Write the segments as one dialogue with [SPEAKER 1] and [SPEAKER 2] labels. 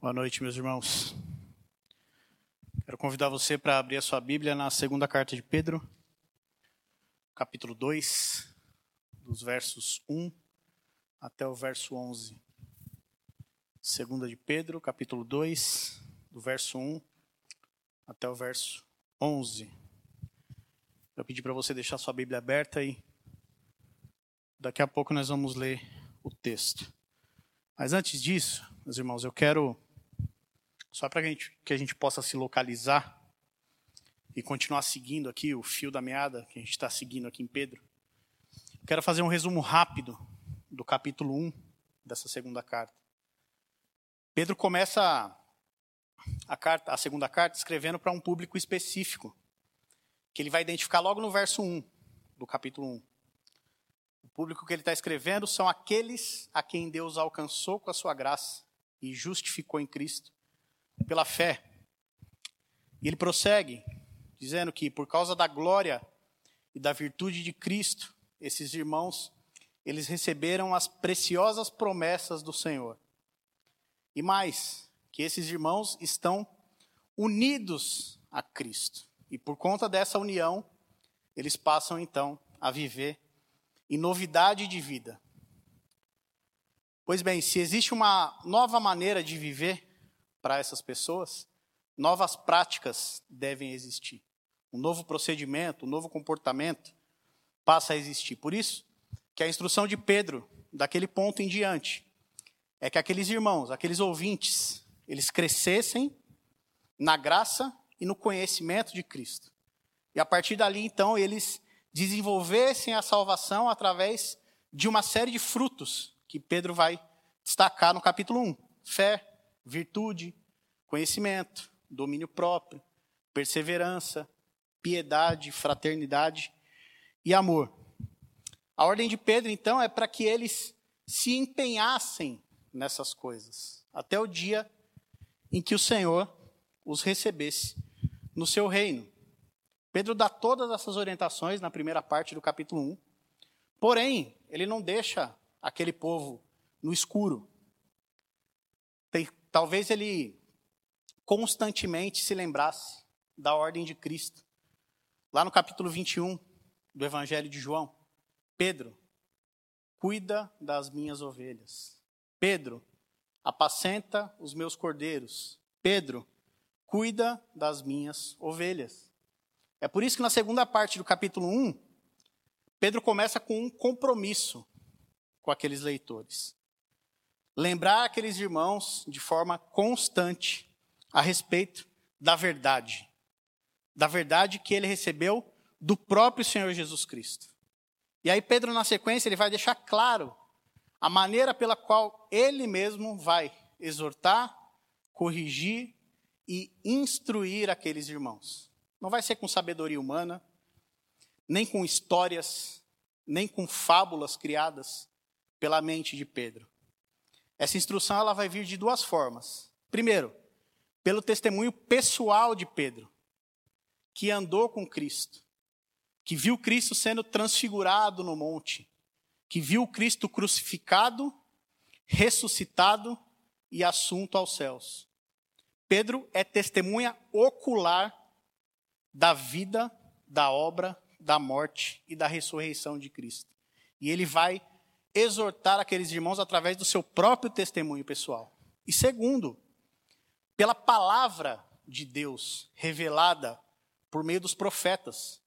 [SPEAKER 1] Boa noite, meus irmãos. Quero convidar você para abrir a sua Bíblia na segunda carta de Pedro, capítulo 2, dos versos 1 até o verso 11. Segunda de Pedro, capítulo 2, do verso 1 até o verso 11. Eu pedi para você deixar sua Bíblia aberta e daqui a pouco nós vamos ler o texto. Mas antes disso, meus irmãos, eu quero só para que a gente possa se localizar e continuar seguindo aqui o fio da meada que a gente está seguindo aqui em Pedro. Quero fazer um resumo rápido do capítulo 1 dessa segunda carta. Pedro começa a, carta, a segunda carta escrevendo para um público específico, que ele vai identificar logo no verso 1 do capítulo 1. O público que ele está escrevendo são aqueles a quem Deus alcançou com a sua graça e justificou em Cristo pela fé. E ele prossegue, dizendo que por causa da glória e da virtude de Cristo, esses irmãos, eles receberam as preciosas promessas do Senhor. E mais, que esses irmãos estão unidos a Cristo. E por conta dessa união, eles passam então a viver em novidade de vida. Pois bem, se existe uma nova maneira de viver, para essas pessoas, novas práticas devem existir. Um novo procedimento, um novo comportamento passa a existir. Por isso, que a instrução de Pedro, daquele ponto em diante, é que aqueles irmãos, aqueles ouvintes, eles crescessem na graça e no conhecimento de Cristo. E a partir dali, então, eles desenvolvessem a salvação através de uma série de frutos que Pedro vai destacar no capítulo 1: fé, virtude, conhecimento, domínio próprio, perseverança, piedade, fraternidade e amor. A ordem de Pedro, então, é para que eles se empenhassem nessas coisas, até o dia em que o Senhor os recebesse no seu reino. Pedro dá todas essas orientações na primeira parte do capítulo 1, porém, ele não deixa aquele povo no escuro. Talvez ele constantemente se lembrasse da ordem de Cristo. Lá no capítulo 21 do Evangelho de João, Pedro, cuida das minhas ovelhas. Pedro, apacenta os meus cordeiros. Pedro, cuida das minhas ovelhas. É por isso que na segunda parte do capítulo 1, Pedro começa com um compromisso com aqueles leitores lembrar aqueles irmãos de forma constante a respeito da verdade. Da verdade que ele recebeu do próprio Senhor Jesus Cristo. E aí, Pedro, na sequência, ele vai deixar claro a maneira pela qual ele mesmo vai exortar, corrigir e instruir aqueles irmãos. Não vai ser com sabedoria humana, nem com histórias, nem com fábulas criadas pela mente de Pedro. Essa instrução ela vai vir de duas formas. Primeiro, pelo testemunho pessoal de Pedro, que andou com Cristo, que viu Cristo sendo transfigurado no monte, que viu Cristo crucificado, ressuscitado e assunto aos céus. Pedro é testemunha ocular da vida, da obra, da morte e da ressurreição de Cristo. E ele vai exortar aqueles irmãos através do seu próprio testemunho pessoal. E segundo, pela palavra de Deus revelada por meio dos profetas,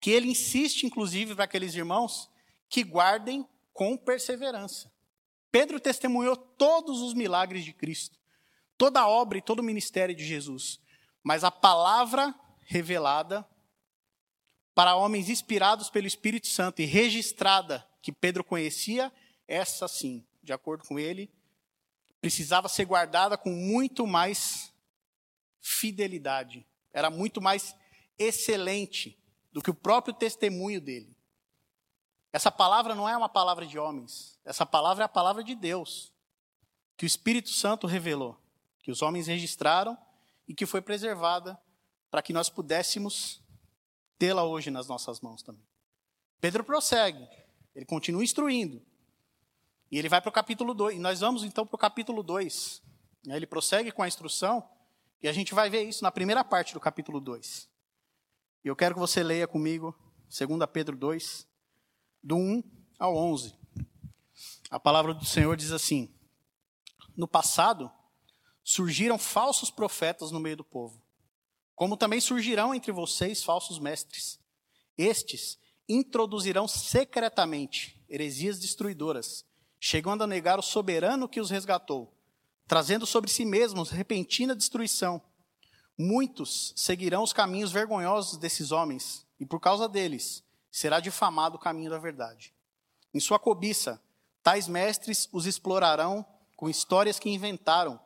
[SPEAKER 1] que ele insiste, inclusive, para aqueles irmãos que guardem com perseverança. Pedro testemunhou todos os milagres de Cristo, toda a obra e todo o ministério de Jesus, mas a palavra revelada para homens inspirados pelo Espírito Santo e registrada que Pedro conhecia, essa sim, de acordo com ele, precisava ser guardada com muito mais fidelidade. Era muito mais excelente do que o próprio testemunho dele. Essa palavra não é uma palavra de homens, essa palavra é a palavra de Deus, que o Espírito Santo revelou, que os homens registraram e que foi preservada para que nós pudéssemos tê-la hoje nas nossas mãos também. Pedro prossegue. Ele continua instruindo. E ele vai para o capítulo 2. E nós vamos então para o capítulo 2, Ele prossegue com a instrução, e a gente vai ver isso na primeira parte do capítulo 2. E eu quero que você leia comigo 2 Pedro 2, do 1 ao 11. A palavra do Senhor diz assim: No passado, surgiram falsos profetas no meio do povo, como também surgirão entre vocês falsos mestres. Estes introduzirão secretamente heresias destruidoras, chegando a negar o soberano que os resgatou, trazendo sobre si mesmos repentina destruição. Muitos seguirão os caminhos vergonhosos desses homens, e por causa deles será difamado o caminho da verdade. Em sua cobiça, tais mestres os explorarão com histórias que inventaram.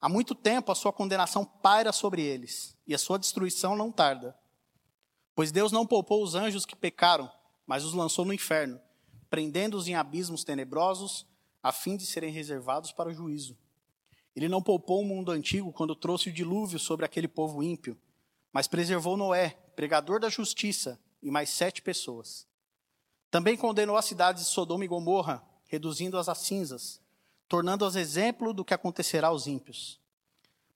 [SPEAKER 1] Há muito tempo a sua condenação paira sobre eles, e a sua destruição não tarda. Pois Deus não poupou os anjos que pecaram, mas os lançou no inferno, prendendo-os em abismos tenebrosos, a fim de serem reservados para o juízo. Ele não poupou o mundo antigo quando trouxe o dilúvio sobre aquele povo ímpio, mas preservou Noé, pregador da justiça, e mais sete pessoas. Também condenou as cidades de Sodoma e Gomorra, reduzindo-as a cinzas, tornando-as exemplo do que acontecerá aos ímpios.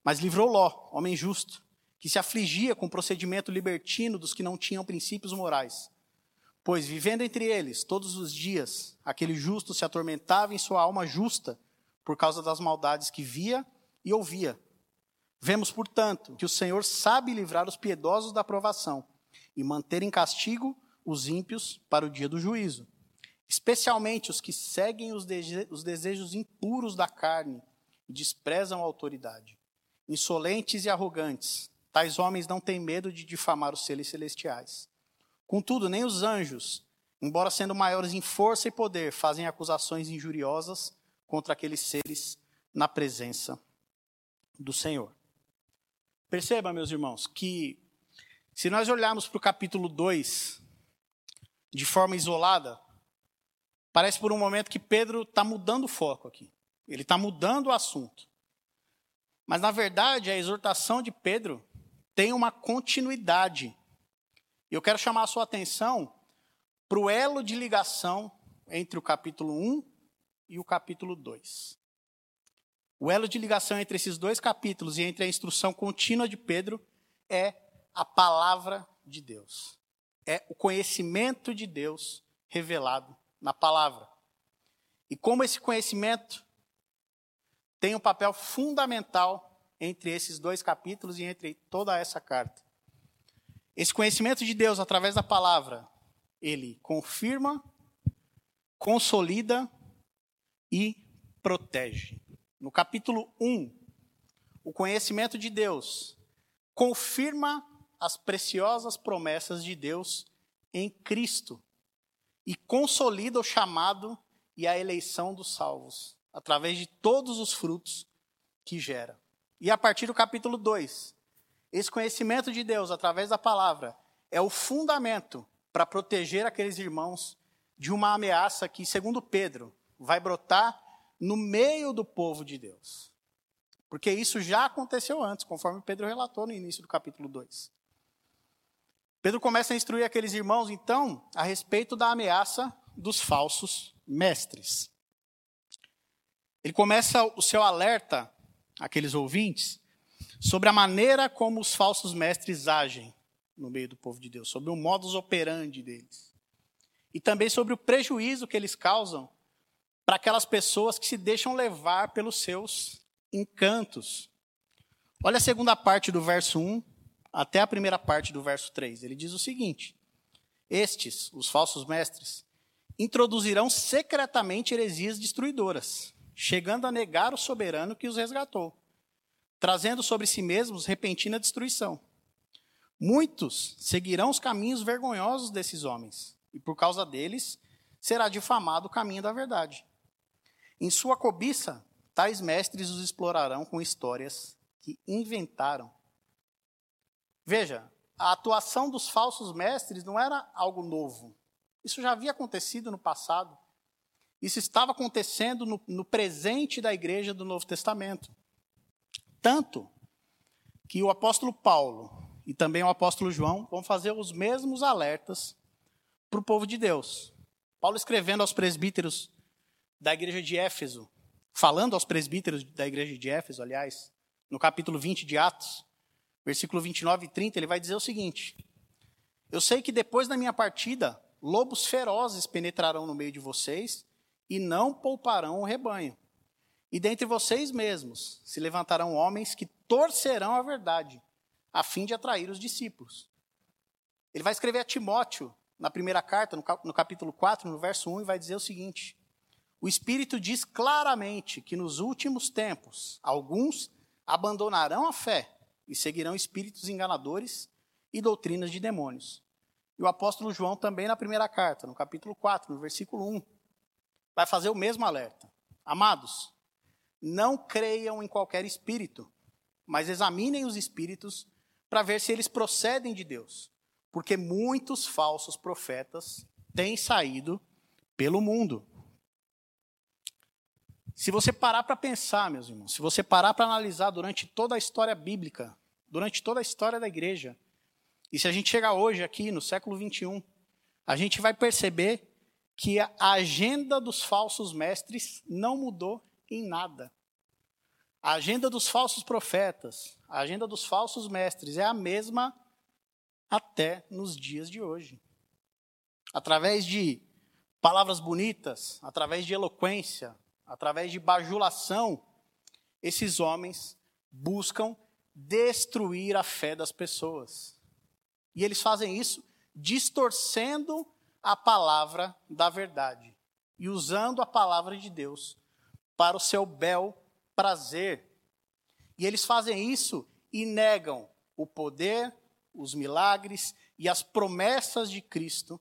[SPEAKER 1] Mas livrou Ló, homem justo, que se afligia com o procedimento libertino dos que não tinham princípios morais. Pois, vivendo entre eles todos os dias, aquele justo se atormentava em sua alma justa por causa das maldades que via e ouvia. Vemos, portanto, que o Senhor sabe livrar os piedosos da aprovação e manter em castigo os ímpios para o dia do juízo, especialmente os que seguem os, desejos impuros da carne e desprezam a autoridade. Insolentes e arrogantes, Tais homens não têm medo de difamar os seres celestiais. Contudo, nem os anjos, embora sendo maiores em força e poder, fazem acusações injuriosas contra aqueles seres na presença do Senhor. Perceba, meus irmãos, que se nós olharmos para o capítulo 2 de forma isolada, parece por um momento que Pedro está mudando o foco aqui. Ele está mudando o assunto. Mas, na verdade, a exortação de Pedro tem uma continuidade. Eu quero chamar a sua atenção para o elo de ligação entre o capítulo 1 e o capítulo 2. O elo de ligação entre esses dois capítulos e entre a instrução contínua de Pedro é a palavra de Deus. É o conhecimento de Deus revelado na palavra. E como esse conhecimento tem um papel fundamental entre esses dois capítulos e entre toda essa carta. Esse conhecimento de Deus através da palavra, ele confirma, consolida e protege. No capítulo 1, o conhecimento de Deus confirma as preciosas promessas de Deus em Cristo e consolida o chamado e a eleição dos salvos através de todos os frutos que gera. E a partir do capítulo 2, esse conhecimento de Deus através da palavra é o fundamento para proteger aqueles irmãos de uma ameaça que, segundo Pedro, vai brotar no meio do povo de Deus. Porque isso já aconteceu antes, conforme Pedro relatou no início do capítulo 2. Pedro começa a instruir aqueles irmãos, então, a respeito da ameaça dos falsos mestres. Ele começa o seu alerta aqueles ouvintes, sobre a maneira como os falsos mestres agem no meio do povo de Deus, sobre o modus operandi deles. E também sobre o prejuízo que eles causam para aquelas pessoas que se deixam levar pelos seus encantos. Olha a segunda parte do verso 1 até a primeira parte do verso 3. Ele diz o seguinte: Estes, os falsos mestres, introduzirão secretamente heresias destruidoras chegando a negar o soberano que os resgatou, trazendo sobre si mesmos repentina destruição. Muitos seguirão os caminhos vergonhosos desses homens, e por causa deles será difamado o caminho da verdade. Em sua cobiça, tais mestres os explorarão com histórias que inventaram. Veja, a atuação dos falsos mestres não era algo novo. Isso já havia acontecido no passado. Isso estava acontecendo no, no presente da igreja do Novo Testamento. Tanto que o apóstolo Paulo e também o apóstolo João vão fazer os mesmos alertas para o povo de Deus. Paulo escrevendo aos presbíteros da igreja de Éfeso, falando aos presbíteros da igreja de Éfeso, aliás, no capítulo 20 de Atos, versículo 29 e 30, ele vai dizer o seguinte: Eu sei que depois da minha partida, lobos ferozes penetrarão no meio de vocês e não pouparão o rebanho. E dentre vocês mesmos se levantarão homens que torcerão a verdade, a fim de atrair os discípulos. Ele vai escrever a Timóteo, na primeira carta, no capítulo 4, no verso 1, e vai dizer o seguinte: O Espírito diz claramente que nos últimos tempos alguns abandonarão a fé e seguirão espíritos enganadores e doutrinas de demônios. E o apóstolo João também na primeira carta, no capítulo 4, no versículo 1, vai fazer o mesmo alerta. Amados, não creiam em qualquer espírito, mas examinem os espíritos para ver se eles procedem de Deus, porque muitos falsos profetas têm saído pelo mundo. Se você parar para pensar, meus irmãos, se você parar para analisar durante toda a história bíblica, durante toda a história da igreja, e se a gente chegar hoje aqui no século 21, a gente vai perceber que a agenda dos falsos mestres não mudou em nada. A agenda dos falsos profetas, a agenda dos falsos mestres é a mesma até nos dias de hoje. Através de palavras bonitas, através de eloquência, através de bajulação, esses homens buscam destruir a fé das pessoas. E eles fazem isso distorcendo a palavra da verdade e usando a palavra de Deus para o seu bel prazer. E eles fazem isso e negam o poder, os milagres e as promessas de Cristo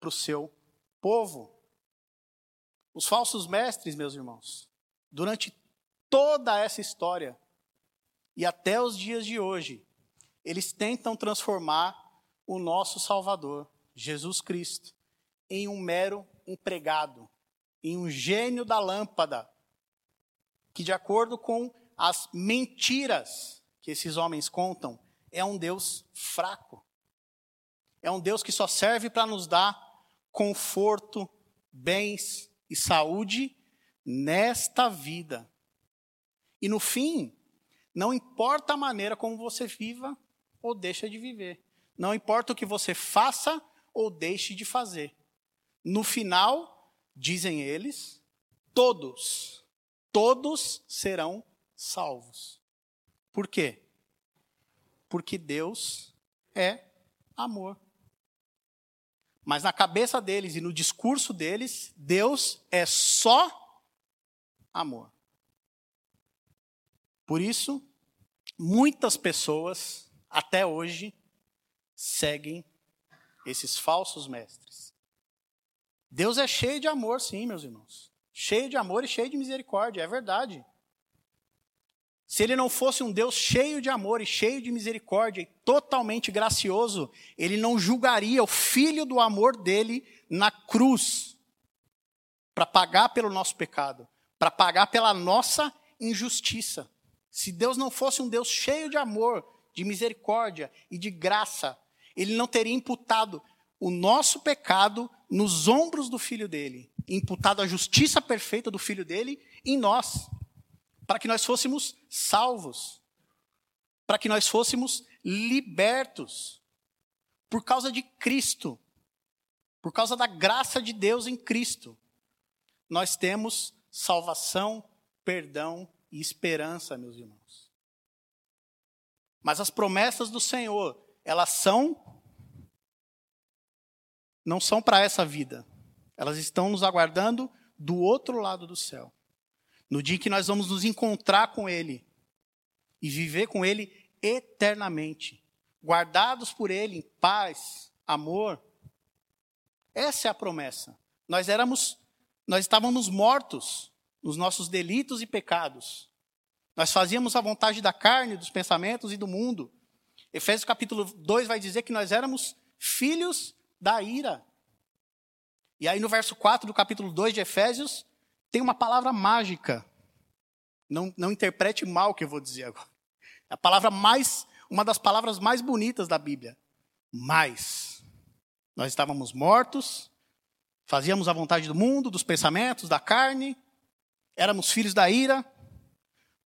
[SPEAKER 1] para o seu povo. Os falsos mestres, meus irmãos, durante toda essa história e até os dias de hoje, eles tentam transformar o nosso Salvador, Jesus Cristo, em um mero empregado, em um gênio da lâmpada, que, de acordo com as mentiras que esses homens contam, é um Deus fraco. É um Deus que só serve para nos dar conforto, bens e saúde nesta vida. E no fim, não importa a maneira como você viva ou deixa de viver. Não importa o que você faça ou deixe de fazer. No final, dizem eles, todos todos serão salvos. Por quê? Porque Deus é amor. Mas na cabeça deles e no discurso deles, Deus é só amor. Por isso, muitas pessoas, até hoje, seguem esses falsos mestres. Deus é cheio de amor, sim, meus irmãos cheio de amor e cheio de misericórdia, é verdade. Se ele não fosse um Deus cheio de amor e cheio de misericórdia e totalmente gracioso, ele não julgaria o filho do amor dele na cruz para pagar pelo nosso pecado, para pagar pela nossa injustiça. Se Deus não fosse um Deus cheio de amor, de misericórdia e de graça, ele não teria imputado o nosso pecado nos ombros do filho dele imputado a justiça perfeita do filho dele em nós, para que nós fôssemos salvos, para que nós fôssemos libertos por causa de Cristo, por causa da graça de Deus em Cristo. Nós temos salvação, perdão e esperança, meus irmãos. Mas as promessas do Senhor, elas são não são para essa vida. Elas estão nos aguardando do outro lado do céu. No dia em que nós vamos nos encontrar com Ele e viver com Ele eternamente, guardados por Ele em paz, amor. Essa é a promessa. Nós éramos, nós estávamos mortos nos nossos delitos e pecados. Nós fazíamos a vontade da carne, dos pensamentos e do mundo. Efésios capítulo 2 vai dizer que nós éramos filhos da ira. E aí no verso 4 do capítulo 2 de Efésios, tem uma palavra mágica. Não, não interprete mal o que eu vou dizer agora. É a palavra mais, uma das palavras mais bonitas da Bíblia. Mais. Nós estávamos mortos, fazíamos a vontade do mundo, dos pensamentos, da carne, éramos filhos da ira,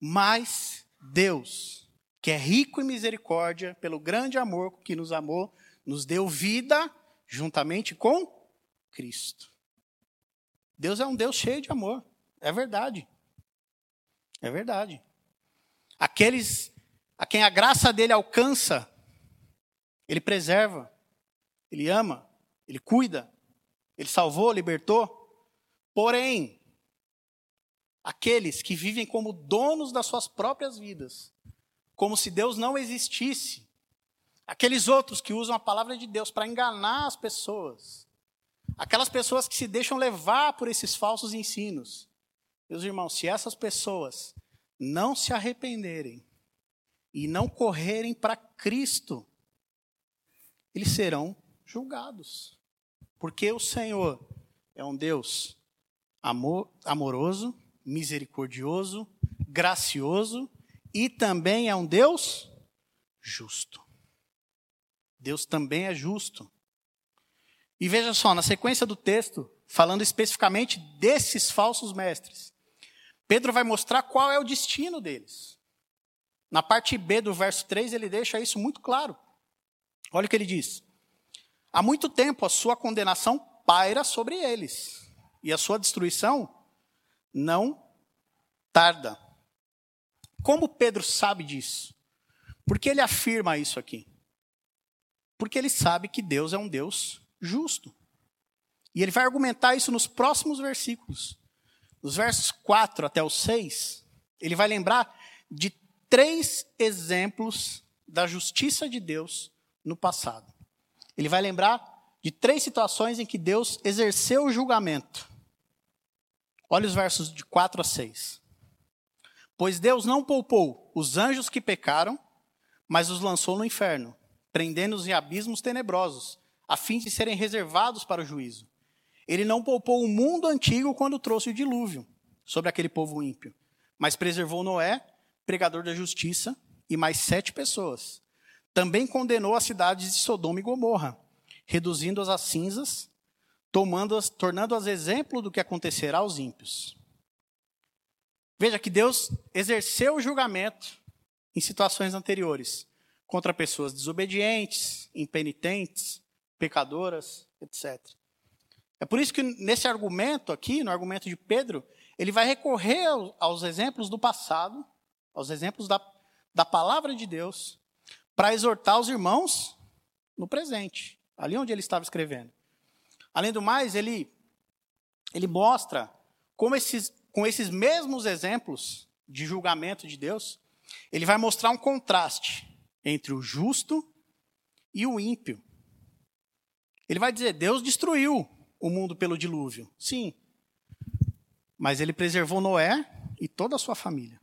[SPEAKER 1] mas Deus, que é rico em misericórdia, pelo grande amor que nos amou, nos deu vida juntamente com Cristo. Deus é um Deus cheio de amor. É verdade. É verdade. Aqueles a quem a graça dele alcança, ele preserva, ele ama, ele cuida, ele salvou, libertou. Porém, aqueles que vivem como donos das suas próprias vidas, como se Deus não existisse, aqueles outros que usam a palavra de Deus para enganar as pessoas, aquelas pessoas que se deixam levar por esses falsos ensinos. Meus irmãos, se essas pessoas não se arrependerem e não correrem para Cristo, eles serão julgados. Porque o Senhor é um Deus amor, amoroso, misericordioso, gracioso e também é um Deus justo. Deus também é justo. E veja só, na sequência do texto, falando especificamente desses falsos mestres, Pedro vai mostrar qual é o destino deles. Na parte B do verso 3, ele deixa isso muito claro. Olha o que ele diz: Há muito tempo a sua condenação paira sobre eles, e a sua destruição não tarda. Como Pedro sabe disso? Porque ele afirma isso aqui? Porque ele sabe que Deus é um Deus justo. E ele vai argumentar isso nos próximos versículos. Nos versos 4 até o 6, ele vai lembrar de três exemplos da justiça de Deus no passado. Ele vai lembrar de três situações em que Deus exerceu o julgamento. Olha os versos de 4 a 6. Pois Deus não poupou os anjos que pecaram, mas os lançou no inferno, prendendo-os em abismos tenebrosos, a fim de serem reservados para o juízo. Ele não poupou o mundo antigo quando trouxe o dilúvio sobre aquele povo ímpio, mas preservou Noé, pregador da justiça, e mais sete pessoas. Também condenou as cidades de Sodoma e Gomorra, reduzindo-as a cinzas, tomando-as, tornando-as exemplo do que acontecerá aos ímpios. Veja que Deus exerceu o julgamento em situações anteriores contra pessoas desobedientes, impenitentes, pecadoras, etc. É por isso que nesse argumento aqui, no argumento de Pedro, ele vai recorrer aos exemplos do passado, aos exemplos da, da palavra de Deus, para exortar os irmãos no presente, ali onde ele estava escrevendo. Além do mais, ele, ele mostra como esses, com esses mesmos exemplos de julgamento de Deus, ele vai mostrar um contraste entre o justo e o ímpio. Ele vai dizer: Deus destruiu o mundo pelo dilúvio. Sim. Mas ele preservou Noé e toda a sua família.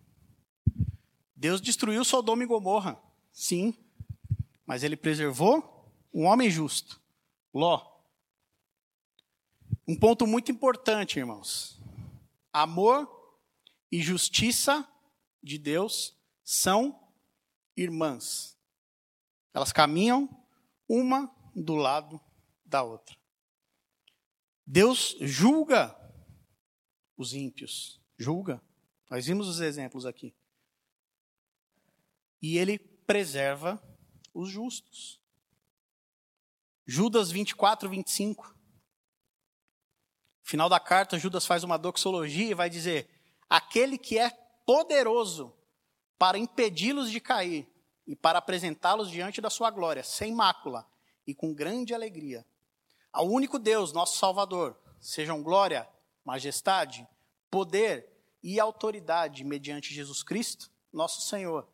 [SPEAKER 1] Deus destruiu Sodoma e Gomorra. Sim. Mas ele preservou um homem justo, Ló. Um ponto muito importante, irmãos. Amor e justiça de Deus são irmãs. Elas caminham uma do lado da outra. Deus julga os ímpios, julga. Nós vimos os exemplos aqui. E ele preserva os justos. Judas 24, 25. Final da carta, Judas faz uma doxologia e vai dizer: aquele que é poderoso para impedi-los de cair e para apresentá-los diante da sua glória, sem mácula e com grande alegria. Ao único Deus, nosso Salvador, sejam glória, majestade, poder e autoridade mediante Jesus Cristo, nosso Senhor,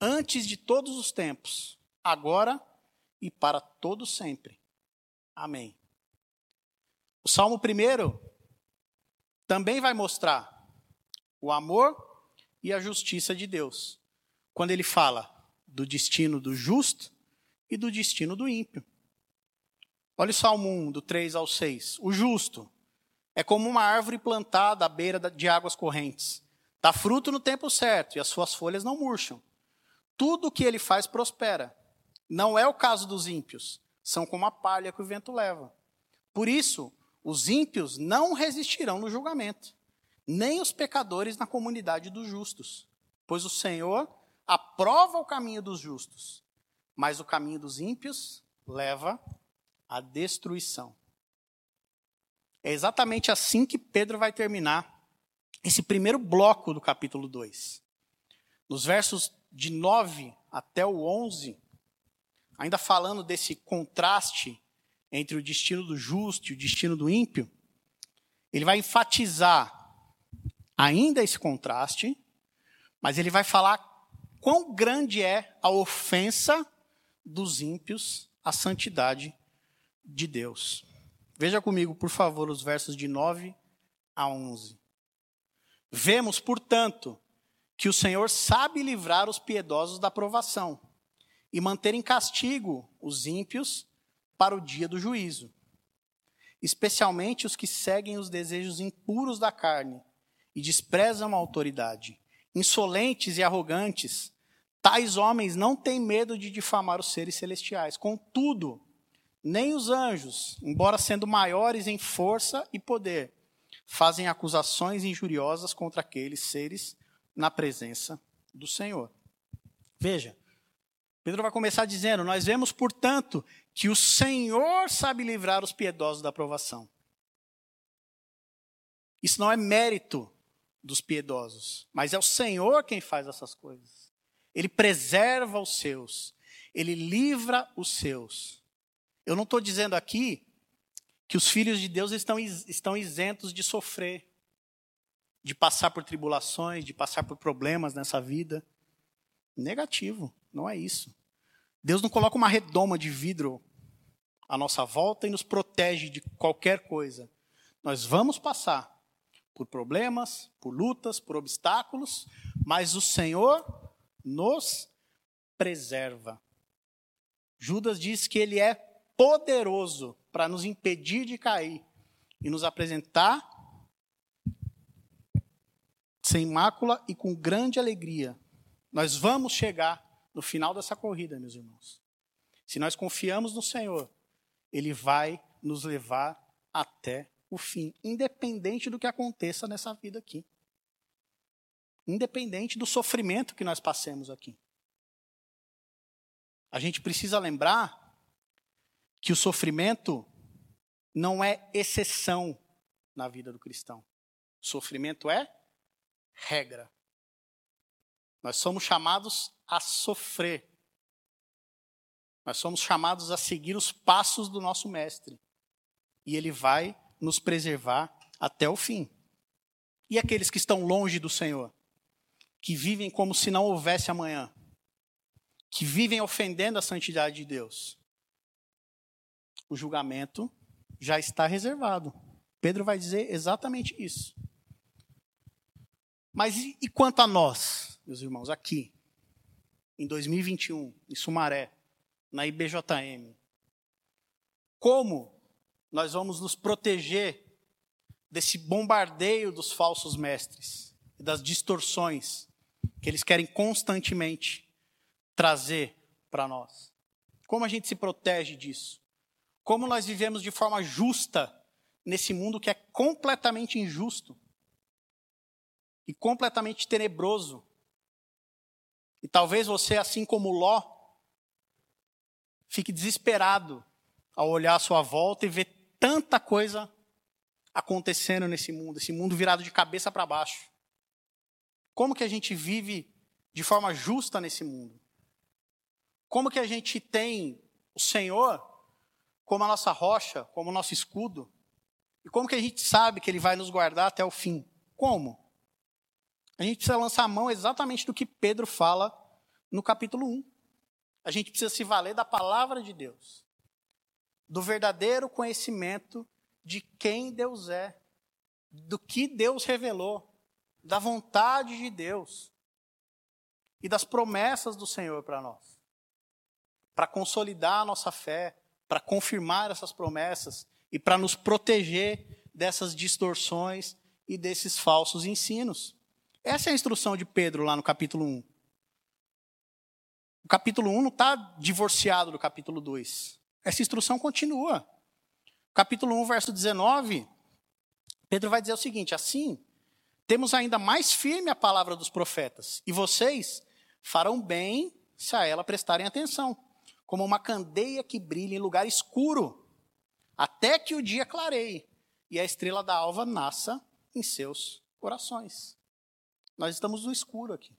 [SPEAKER 1] antes de todos os tempos, agora e para todo sempre. Amém. O Salmo 1 também vai mostrar o amor e a justiça de Deus, quando ele fala do destino do justo e do destino do ímpio. Olha o Salmo 1, do 3 ao 6. O justo é como uma árvore plantada à beira de águas correntes. Dá fruto no tempo certo e as suas folhas não murcham. Tudo o que ele faz prospera. Não é o caso dos ímpios. São como a palha que o vento leva. Por isso, os ímpios não resistirão no julgamento, nem os pecadores na comunidade dos justos, pois o Senhor aprova o caminho dos justos, mas o caminho dos ímpios leva à destruição. É exatamente assim que Pedro vai terminar esse primeiro bloco do capítulo 2. Nos versos de 9 até o 11, ainda falando desse contraste entre o destino do justo e o destino do ímpio, ele vai enfatizar ainda esse contraste, mas ele vai falar quão grande é a ofensa dos ímpios à santidade de Deus. Veja comigo, por favor, os versos de 9 a 11. Vemos, portanto, que o Senhor sabe livrar os piedosos da provação e manter em castigo os ímpios para o dia do juízo, especialmente os que seguem os desejos impuros da carne e desprezam a autoridade. Insolentes e arrogantes, tais homens não têm medo de difamar os seres celestiais. Contudo, nem os anjos, embora sendo maiores em força e poder, fazem acusações injuriosas contra aqueles seres na presença do Senhor. Veja, Pedro vai começar dizendo: Nós vemos, portanto, que o Senhor sabe livrar os piedosos da provação. Isso não é mérito dos piedosos, mas é o Senhor quem faz essas coisas. Ele preserva os seus, ele livra os seus. Eu não estou dizendo aqui que os filhos de Deus estão, estão isentos de sofrer, de passar por tribulações, de passar por problemas nessa vida. Negativo, não é isso. Deus não coloca uma redoma de vidro à nossa volta e nos protege de qualquer coisa. Nós vamos passar por problemas, por lutas, por obstáculos, mas o Senhor nos preserva. Judas diz que ele é poderoso para nos impedir de cair e nos apresentar sem mácula e com grande alegria. Nós vamos chegar no final dessa corrida, meus irmãos. Se nós confiamos no Senhor, Ele vai nos levar até o fim, independente do que aconteça nessa vida aqui. Independente do sofrimento que nós passemos aqui. A gente precisa lembrar que o sofrimento não é exceção na vida do cristão. Sofrimento é regra. Nós somos chamados a sofrer. Nós somos chamados a seguir os passos do nosso mestre. E ele vai nos preservar até o fim. E aqueles que estão longe do Senhor, que vivem como se não houvesse amanhã, que vivem ofendendo a santidade de Deus, o julgamento já está reservado. Pedro vai dizer exatamente isso. Mas e, e quanto a nós, meus irmãos, aqui, em 2021, em Sumaré, na IBJM? Como nós vamos nos proteger desse bombardeio dos falsos mestres, das distorções que eles querem constantemente trazer para nós. Como a gente se protege disso? Como nós vivemos de forma justa nesse mundo que é completamente injusto e completamente tenebroso? E talvez você, assim como Ló, fique desesperado ao olhar à sua volta e ver tanta coisa acontecendo nesse mundo, esse mundo virado de cabeça para baixo. Como que a gente vive de forma justa nesse mundo? Como que a gente tem o Senhor como a nossa rocha, como o nosso escudo? E como que a gente sabe que Ele vai nos guardar até o fim? Como? A gente precisa lançar a mão exatamente do que Pedro fala no capítulo 1. A gente precisa se valer da palavra de Deus do verdadeiro conhecimento de quem Deus é, do que Deus revelou, da vontade de Deus e das promessas do Senhor para nós. Para consolidar a nossa fé, para confirmar essas promessas e para nos proteger dessas distorções e desses falsos ensinos. Essa é a instrução de Pedro lá no capítulo 1. O capítulo 1 não está divorciado do capítulo 2. Essa instrução continua. Capítulo 1, verso 19, Pedro vai dizer o seguinte: assim, temos ainda mais firme a palavra dos profetas, e vocês farão bem se a ela prestarem atenção, como uma candeia que brilha em lugar escuro, até que o dia clareie e a estrela da alva nasça em seus corações. Nós estamos no escuro aqui,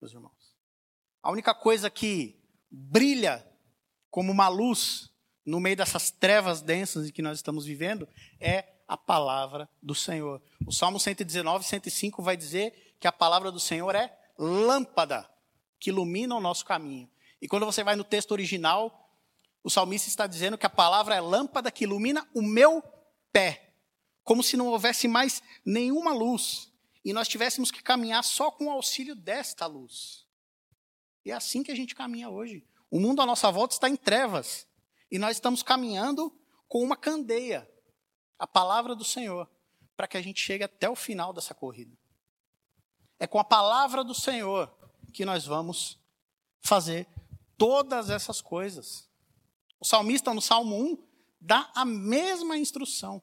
[SPEAKER 1] meus irmãos. A única coisa que brilha como uma luz no meio dessas trevas densas em que nós estamos vivendo é a palavra do Senhor. O Salmo 119, 105 vai dizer que a palavra do Senhor é lâmpada que ilumina o nosso caminho. E quando você vai no texto original, o salmista está dizendo que a palavra é lâmpada que ilumina o meu pé, como se não houvesse mais nenhuma luz e nós tivéssemos que caminhar só com o auxílio desta luz. E é assim que a gente caminha hoje. O mundo à nossa volta está em trevas e nós estamos caminhando com uma candeia, a palavra do Senhor, para que a gente chegue até o final dessa corrida. É com a palavra do Senhor que nós vamos fazer todas essas coisas. O salmista, no Salmo 1, dá a mesma instrução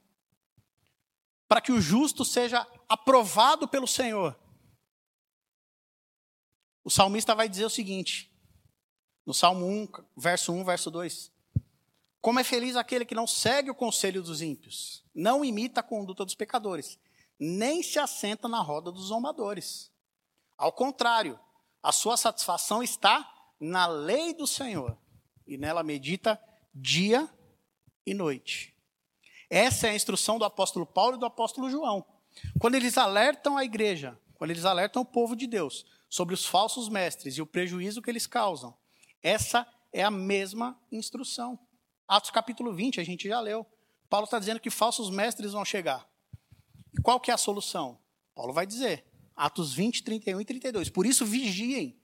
[SPEAKER 1] para que o justo seja aprovado pelo Senhor. O salmista vai dizer o seguinte, no Salmo 1, verso 1, verso 2: Como é feliz aquele que não segue o conselho dos ímpios, não imita a conduta dos pecadores, nem se assenta na roda dos zombadores. Ao contrário, a sua satisfação está na lei do Senhor, e nela medita dia e noite. Essa é a instrução do apóstolo Paulo e do apóstolo João. Quando eles alertam a igreja, quando eles alertam o povo de Deus sobre os falsos mestres e o prejuízo que eles causam, essa é a mesma instrução. Atos capítulo 20, a gente já leu. Paulo está dizendo que falsos mestres vão chegar. E qual que é a solução? Paulo vai dizer, Atos 20, 31 e 32. Por isso, vigiem.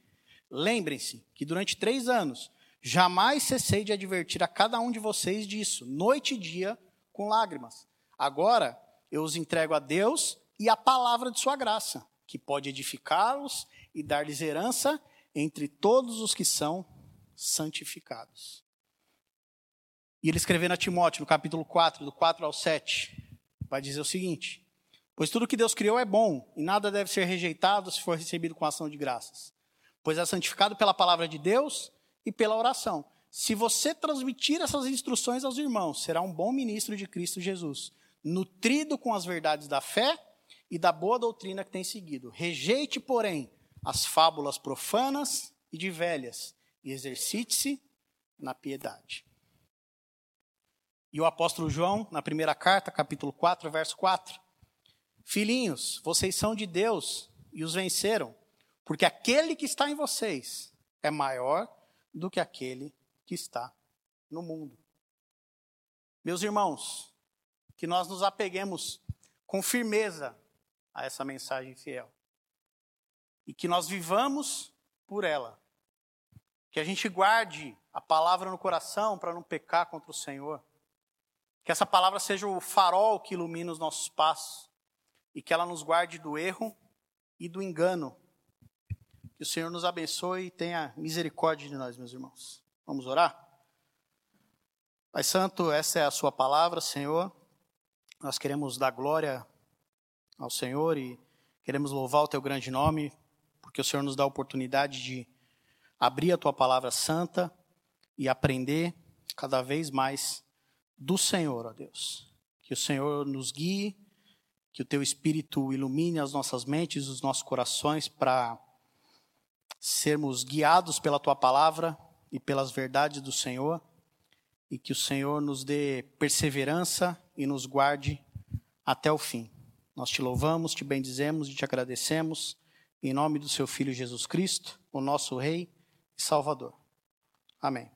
[SPEAKER 1] Lembrem-se que durante três anos Jamais cessei de advertir a cada um de vocês disso, noite e dia, com lágrimas. Agora eu os entrego a Deus e a palavra de sua graça, que pode edificá-los e dar-lhes herança entre todos os que são santificados. E ele escrevendo a Timóteo, no capítulo 4, do 4 ao 7, vai dizer o seguinte: Pois tudo que Deus criou é bom, e nada deve ser rejeitado se for recebido com ação de graças. Pois é santificado pela palavra de Deus e pela oração. Se você transmitir essas instruções aos irmãos, será um bom ministro de Cristo Jesus, nutrido com as verdades da fé e da boa doutrina que tem seguido. Rejeite, porém, as fábulas profanas e de velhas, e exercite-se na piedade. E o apóstolo João, na primeira carta, capítulo 4, verso 4. Filhinhos, vocês são de Deus e os venceram, porque aquele que está em vocês é maior do que aquele que está no mundo. Meus irmãos, que nós nos apeguemos com firmeza a essa mensagem fiel e que nós vivamos por ela. Que a gente guarde a palavra no coração para não pecar contra o Senhor. Que essa palavra seja o farol que ilumina os nossos passos e que ela nos guarde do erro e do engano que o Senhor nos abençoe e tenha misericórdia de nós, meus irmãos. Vamos orar? Pai Santo, essa é a Sua palavra, Senhor. Nós queremos dar glória ao Senhor e queremos louvar o Teu grande nome, porque o Senhor nos dá a oportunidade de abrir a Tua palavra santa e aprender cada vez mais do Senhor, ó Deus. Que o Senhor nos guie, que o Teu Espírito ilumine as nossas mentes, os nossos corações para sermos guiados pela tua palavra e pelas verdades do Senhor, e que o Senhor nos dê perseverança e nos guarde até o fim. Nós te louvamos, te bendizemos e te agradecemos, em nome do seu Filho Jesus Cristo, o nosso Rei e Salvador. Amém.